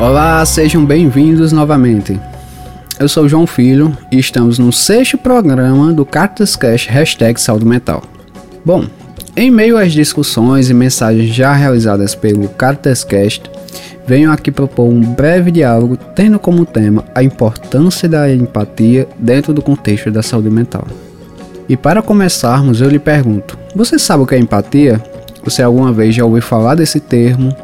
Olá, sejam bem-vindos novamente. Eu sou João Filho e estamos no sexto programa do Cartas Cash Hashtag Saúde Mental. Bom, em meio às discussões e mensagens já realizadas pelo Cartas Cast, venho aqui propor um breve diálogo tendo como tema a importância da empatia dentro do contexto da saúde mental. E para começarmos, eu lhe pergunto: você sabe o que é empatia? Você alguma vez já ouviu falar desse termo?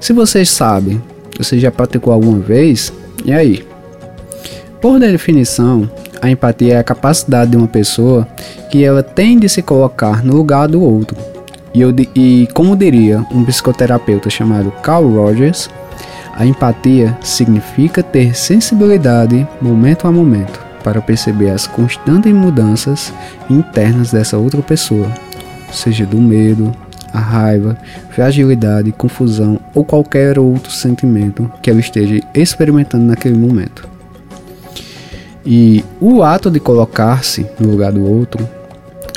Se você sabe, você já praticou alguma vez? E aí? Por definição, a empatia é a capacidade de uma pessoa que ela tem de se colocar no lugar do outro. E, eu, e como diria um psicoterapeuta chamado Carl Rogers, a empatia significa ter sensibilidade momento a momento para perceber as constantes mudanças internas dessa outra pessoa, seja do medo, a raiva, fragilidade, confusão ou qualquer outro sentimento que ela esteja experimentando naquele momento. E o ato de colocar-se no lugar do outro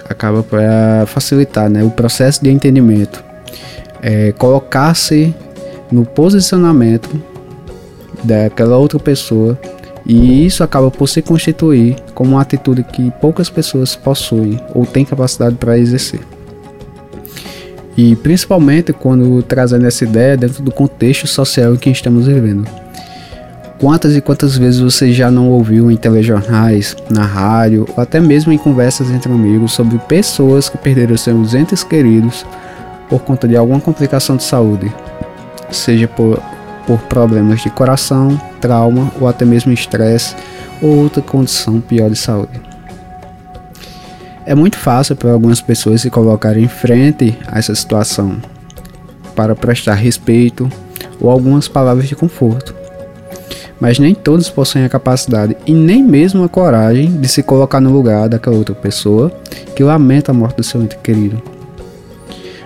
acaba para facilitar né, o processo de entendimento. É, colocar-se no posicionamento daquela outra pessoa e isso acaba por se constituir como uma atitude que poucas pessoas possuem ou têm capacidade para exercer. E principalmente quando trazendo essa ideia dentro do contexto social em que estamos vivendo. Quantas e quantas vezes você já não ouviu em telejornais, na rádio ou até mesmo em conversas entre amigos sobre pessoas que perderam seus entes queridos por conta de alguma complicação de saúde, seja por, por problemas de coração, trauma ou até mesmo estresse ou outra condição pior de saúde. É muito fácil para algumas pessoas se colocarem em frente a essa situação para prestar respeito ou algumas palavras de conforto. Mas nem todos possuem a capacidade e nem mesmo a coragem de se colocar no lugar daquela outra pessoa que lamenta a morte do seu ente querido.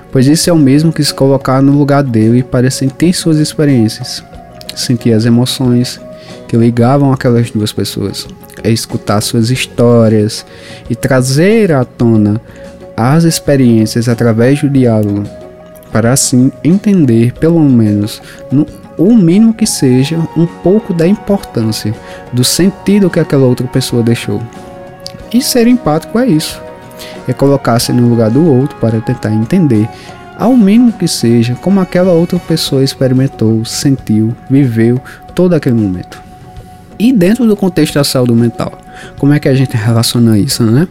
Pois isso é o mesmo que se colocar no lugar dele para sentir suas experiências, sentir as emoções que ligavam aquelas duas pessoas escutar suas histórias e trazer à tona as experiências através do diálogo, para assim entender, pelo menos, no, o mínimo que seja, um pouco da importância do sentido que aquela outra pessoa deixou. E ser empático é isso. É colocar-se no lugar do outro para tentar entender, ao mínimo que seja, como aquela outra pessoa experimentou, sentiu, viveu todo aquele momento. E dentro do contexto da saúde mental, como é que a gente relaciona isso, né?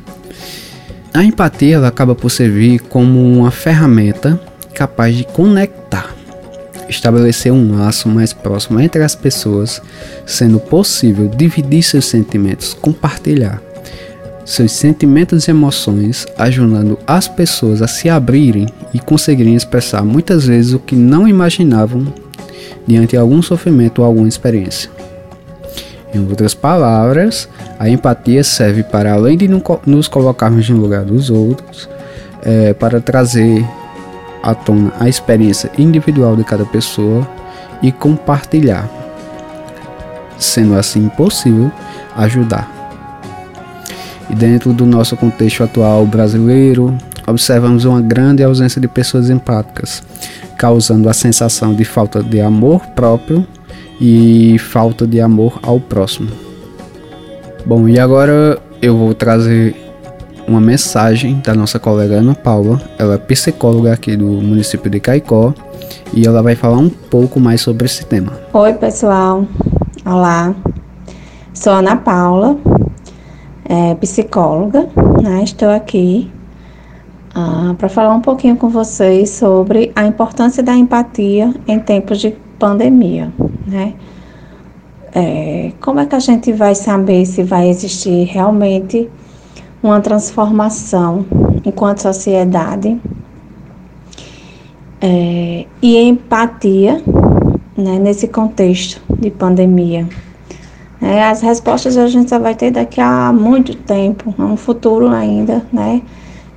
A empatia ela acaba por servir como uma ferramenta capaz de conectar, estabelecer um laço mais próximo entre as pessoas, sendo possível dividir seus sentimentos, compartilhar seus sentimentos e emoções, ajudando as pessoas a se abrirem e conseguirem expressar muitas vezes o que não imaginavam diante de algum sofrimento ou alguma experiência. Em outras palavras, a empatia serve para, além de nos colocarmos no lugar dos outros, é, para trazer à tona a experiência individual de cada pessoa e compartilhar, sendo assim possível ajudar. E dentro do nosso contexto atual brasileiro, observamos uma grande ausência de pessoas empáticas, causando a sensação de falta de amor próprio e falta de amor ao próximo. Bom, e agora eu vou trazer uma mensagem da nossa colega Ana Paula, ela é psicóloga aqui do município de Caicó e ela vai falar um pouco mais sobre esse tema. Oi, pessoal. Olá. Sou Ana Paula, é, psicóloga, né? Estou aqui ah, para falar um pouquinho com vocês sobre a importância da empatia em tempos de pandemia, né? É, como é que a gente vai saber se vai existir realmente uma transformação enquanto sociedade é, e empatia né, nesse contexto de pandemia? É, as respostas a gente só vai ter daqui a muito tempo, um futuro ainda, né?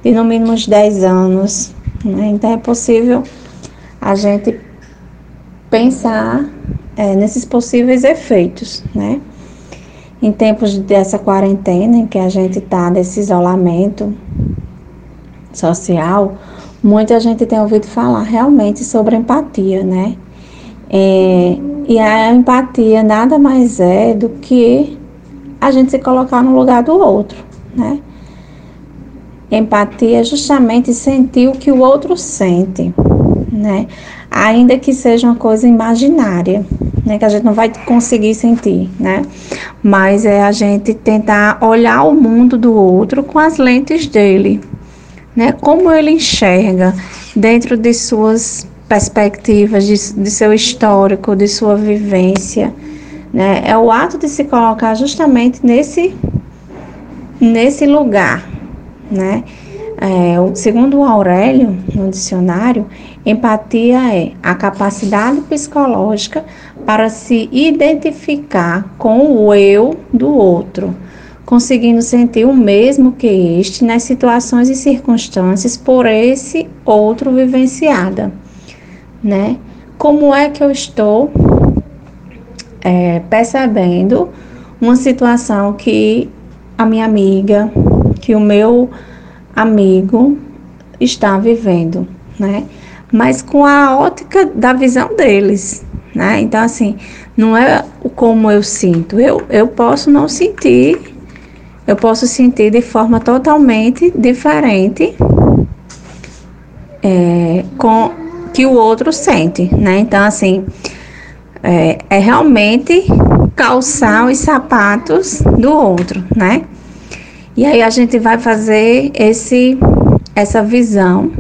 De no mínimo uns 10 anos. Né? Então é possível a gente pensar é, nesses possíveis efeitos, né? Em tempos dessa quarentena, em que a gente está nesse isolamento social, muita gente tem ouvido falar realmente sobre empatia, né? É, e a empatia nada mais é do que a gente se colocar no lugar do outro, né? Empatia é justamente sentir o que o outro sente, né? Ainda que seja uma coisa imaginária, né? Que a gente não vai conseguir sentir, né? Mas é a gente tentar olhar o mundo do outro com as lentes dele, né? Como ele enxerga dentro de suas perspectivas, de, de seu histórico, de sua vivência, né? É o ato de se colocar justamente nesse nesse lugar, né? É, segundo Aurélio, no dicionário, empatia é a capacidade psicológica para se identificar com o eu do outro, conseguindo sentir o mesmo que este nas situações e circunstâncias por esse outro vivenciada, né? Como é que eu estou é, percebendo uma situação que a minha amiga, que o meu amigo está vivendo, né? Mas com a ótica da visão deles, né? Então, assim, não é como eu sinto, eu, eu posso não sentir, eu posso sentir de forma totalmente diferente é, com que o outro sente, né? Então, assim, é, é realmente calçar os sapatos do outro, né? E aí a gente vai fazer esse essa visão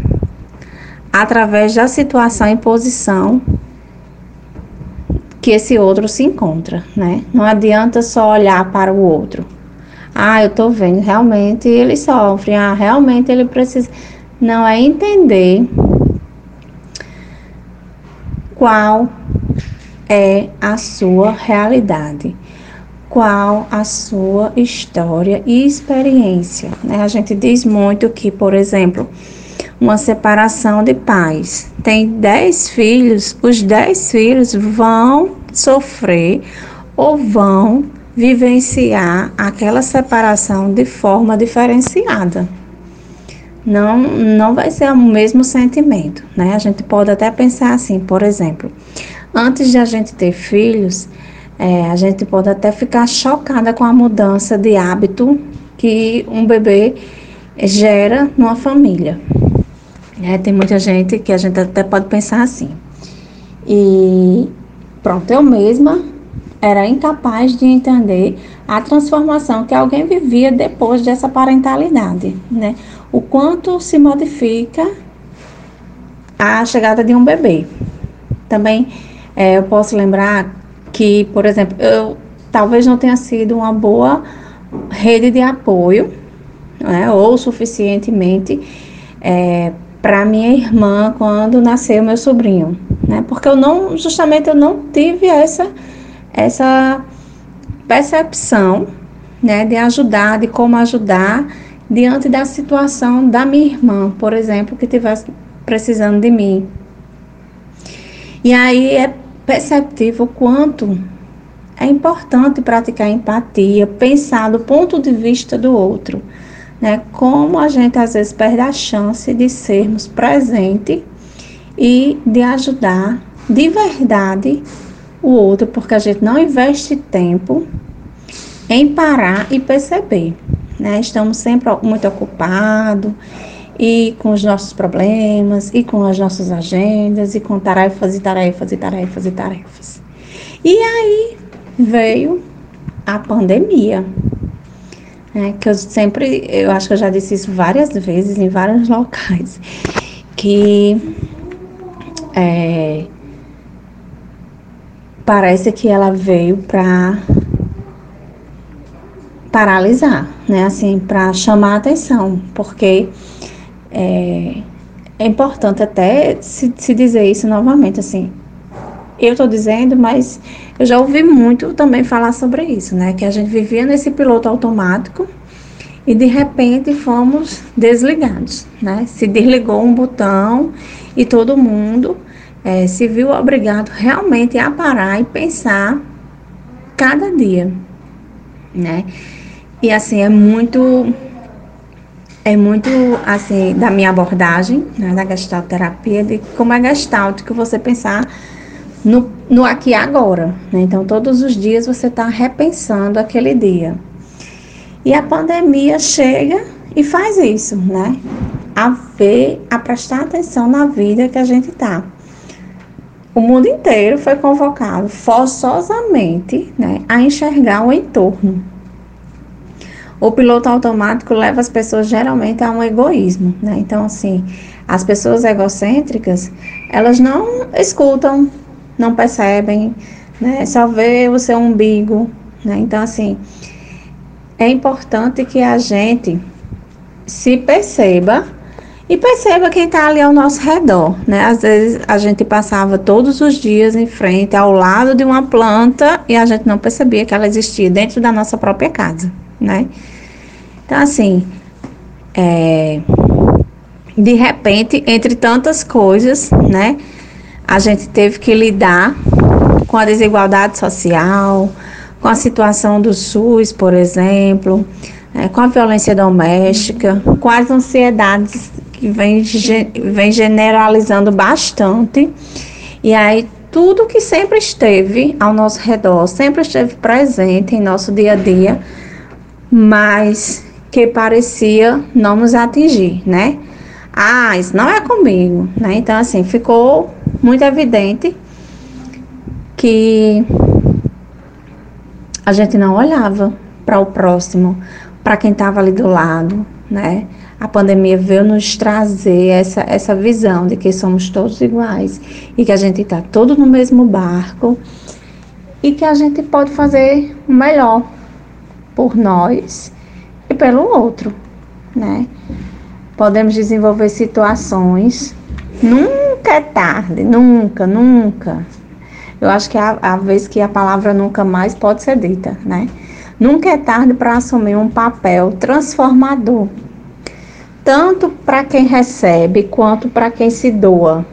através da situação e posição que esse outro se encontra, né? Não adianta só olhar para o outro. Ah, eu tô vendo, realmente ele sofre, ah, realmente ele precisa. Não é entender qual é a sua realidade? Qual a sua história e experiência? Né? A gente diz muito que, por exemplo, uma separação de pais tem 10 filhos, os 10 filhos vão sofrer ou vão vivenciar aquela separação de forma diferenciada. Não, não vai ser o mesmo sentimento, né? A gente pode até pensar assim, por exemplo, Antes de a gente ter filhos, é, a gente pode até ficar chocada com a mudança de hábito que um bebê gera numa família. É, tem muita gente que a gente até pode pensar assim. E pronto, eu mesma era incapaz de entender a transformação que alguém vivia depois dessa parentalidade, né? O quanto se modifica a chegada de um bebê. Também é, eu posso lembrar que, por exemplo, eu talvez não tenha sido uma boa rede de apoio, né, ou suficientemente é, para minha irmã quando nasceu meu sobrinho, né? Porque eu não, justamente eu não tive essa essa percepção, né, de ajudar, de como ajudar diante da situação da minha irmã, por exemplo, que tivesse precisando de mim. E aí é perceptível quanto é importante praticar empatia, pensar do ponto de vista do outro, né? Como a gente às vezes perde a chance de sermos presente e de ajudar de verdade o outro, porque a gente não investe tempo em parar e perceber, né? Estamos sempre muito ocupados e com os nossos problemas, e com as nossas agendas, e com tarefas e tarefas e tarefas e tarefas. E aí veio a pandemia, né, que eu sempre, eu acho que eu já disse isso várias vezes em vários locais, que é, parece que ela veio para paralisar, né, assim, para chamar atenção, porque é, é importante até se, se dizer isso novamente, assim, eu estou dizendo, mas eu já ouvi muito também falar sobre isso, né? Que a gente vivia nesse piloto automático e de repente fomos desligados, né? Se desligou um botão e todo mundo é, se viu obrigado realmente a parar e pensar cada dia, né? E assim é muito é muito, assim, da minha abordagem, né, da gestalterapia, de como é gestalt que você pensar no, no aqui e agora. Né? Então, todos os dias você está repensando aquele dia. E a pandemia chega e faz isso, né? A ver, a prestar atenção na vida que a gente está. O mundo inteiro foi convocado forçosamente né, a enxergar o entorno. O piloto automático leva as pessoas geralmente a um egoísmo, né? Então, assim, as pessoas egocêntricas, elas não escutam, não percebem, né? Só vê o seu umbigo, né? Então, assim, é importante que a gente se perceba e perceba quem está ali ao nosso redor, né? Às vezes a gente passava todos os dias em frente, ao lado de uma planta e a gente não percebia que ela existia dentro da nossa própria casa, né? Então, assim, é, de repente, entre tantas coisas, né? A gente teve que lidar com a desigualdade social, com a situação do SUS, por exemplo, é, com a violência doméstica, com as ansiedades que vem, vem generalizando bastante. E aí, tudo que sempre esteve ao nosso redor, sempre esteve presente em nosso dia a dia, mas que parecia não nos atingir, né? Ah, isso não é comigo, né? Então, assim, ficou muito evidente que a gente não olhava para o próximo, para quem estava ali do lado, né? A pandemia veio nos trazer essa, essa visão de que somos todos iguais e que a gente está todo no mesmo barco e que a gente pode fazer o melhor por nós e pelo outro, né? Podemos desenvolver situações. Nunca é tarde, nunca, nunca. Eu acho que é a, a vez que a palavra nunca mais pode ser dita, né? Nunca é tarde para assumir um papel transformador, tanto para quem recebe quanto para quem se doa,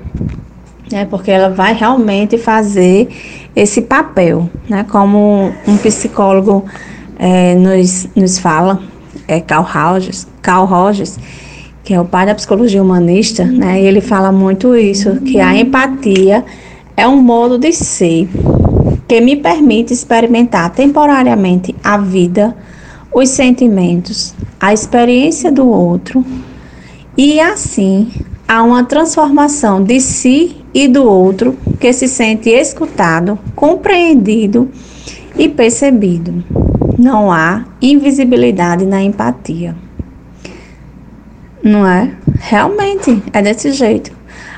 né? Porque ela vai realmente fazer esse papel, né? Como um psicólogo é, nos, nos fala, é Carl Rogers, Carl Rogers, que é o pai da psicologia humanista, né? E ele fala muito isso, que a empatia é um modo de ser que me permite experimentar temporariamente a vida, os sentimentos, a experiência do outro e assim há uma transformação de si e do outro que se sente escutado, compreendido e percebido. Não há invisibilidade na empatia. Não é? Realmente é desse jeito.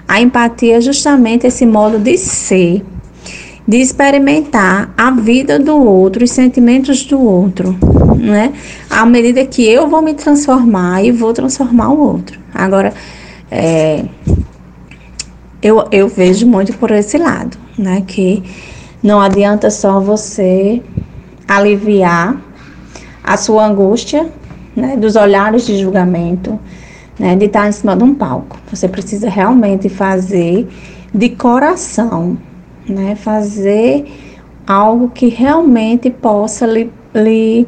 A empatia é justamente esse modo de ser de experimentar a vida do outro, os sentimentos do outro, né? À medida que eu vou me transformar e vou transformar o outro. Agora, é, eu, eu vejo muito por esse lado, né? Que não adianta só você aliviar a sua angústia, né? Dos olhares de julgamento, né? De estar em cima de um palco. Você precisa realmente fazer de coração né? Fazer algo que realmente possa lhe, lhe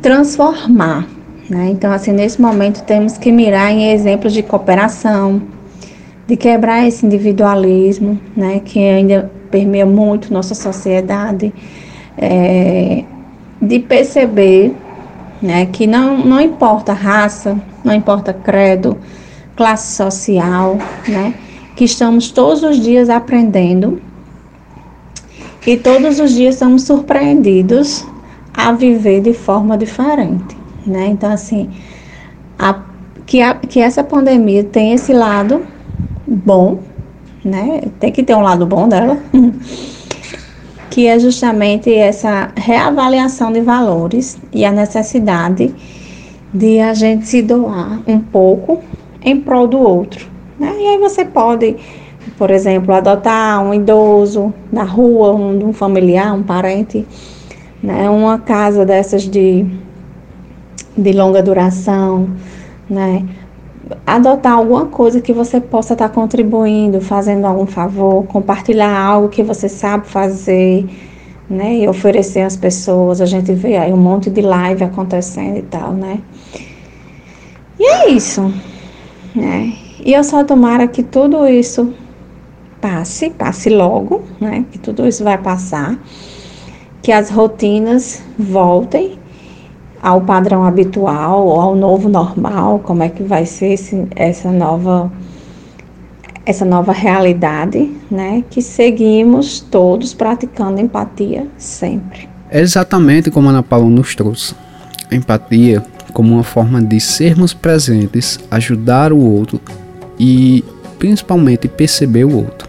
transformar, né? Então, assim, nesse momento temos que mirar em exemplos de cooperação, de quebrar esse individualismo, né? Que ainda permeia muito nossa sociedade, é, de perceber, né? Que não, não importa raça, não importa credo, classe social, né? Que estamos todos os dias aprendendo e todos os dias somos surpreendidos a viver de forma diferente, né? Então, assim, a, que, a, que essa pandemia tem esse lado bom, né? Tem que ter um lado bom dela, que é justamente essa reavaliação de valores e a necessidade de a gente se doar um pouco em prol do outro, né? E aí você pode por exemplo, adotar um idoso na rua, um, um familiar, um parente, né? Uma casa dessas de, de longa duração, né? Adotar alguma coisa que você possa estar contribuindo, fazendo algum favor, compartilhar algo que você sabe fazer, né? E oferecer às pessoas. A gente vê aí um monte de live acontecendo e tal, né? E é isso, né? E eu só tomara que tudo isso passe, passe logo, né? Que tudo isso vai passar, que as rotinas voltem ao padrão habitual, ao novo normal, como é que vai ser esse, essa nova essa nova realidade, né? Que seguimos todos praticando empatia sempre. É exatamente como a Ana Paula nos trouxe. A empatia como uma forma de sermos presentes, ajudar o outro e principalmente perceber o outro.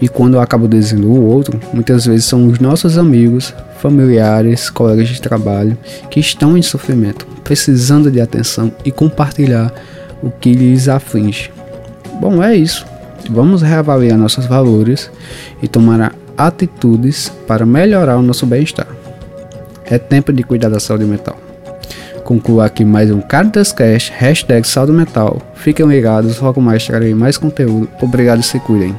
E quando eu acabo dizendo o outro, muitas vezes são os nossos amigos, familiares, colegas de trabalho que estão em sofrimento, precisando de atenção e compartilhar o que lhes aflige. Bom, é isso. Vamos reavaliar nossos valores e tomar atitudes para melhorar o nosso bem-estar. É tempo de cuidar da saúde mental. Concluo aqui mais um Cartas Cash, hashtag saúde mental. Fiquem ligados, logo mais trarei mais conteúdo. Obrigado e se cuidem.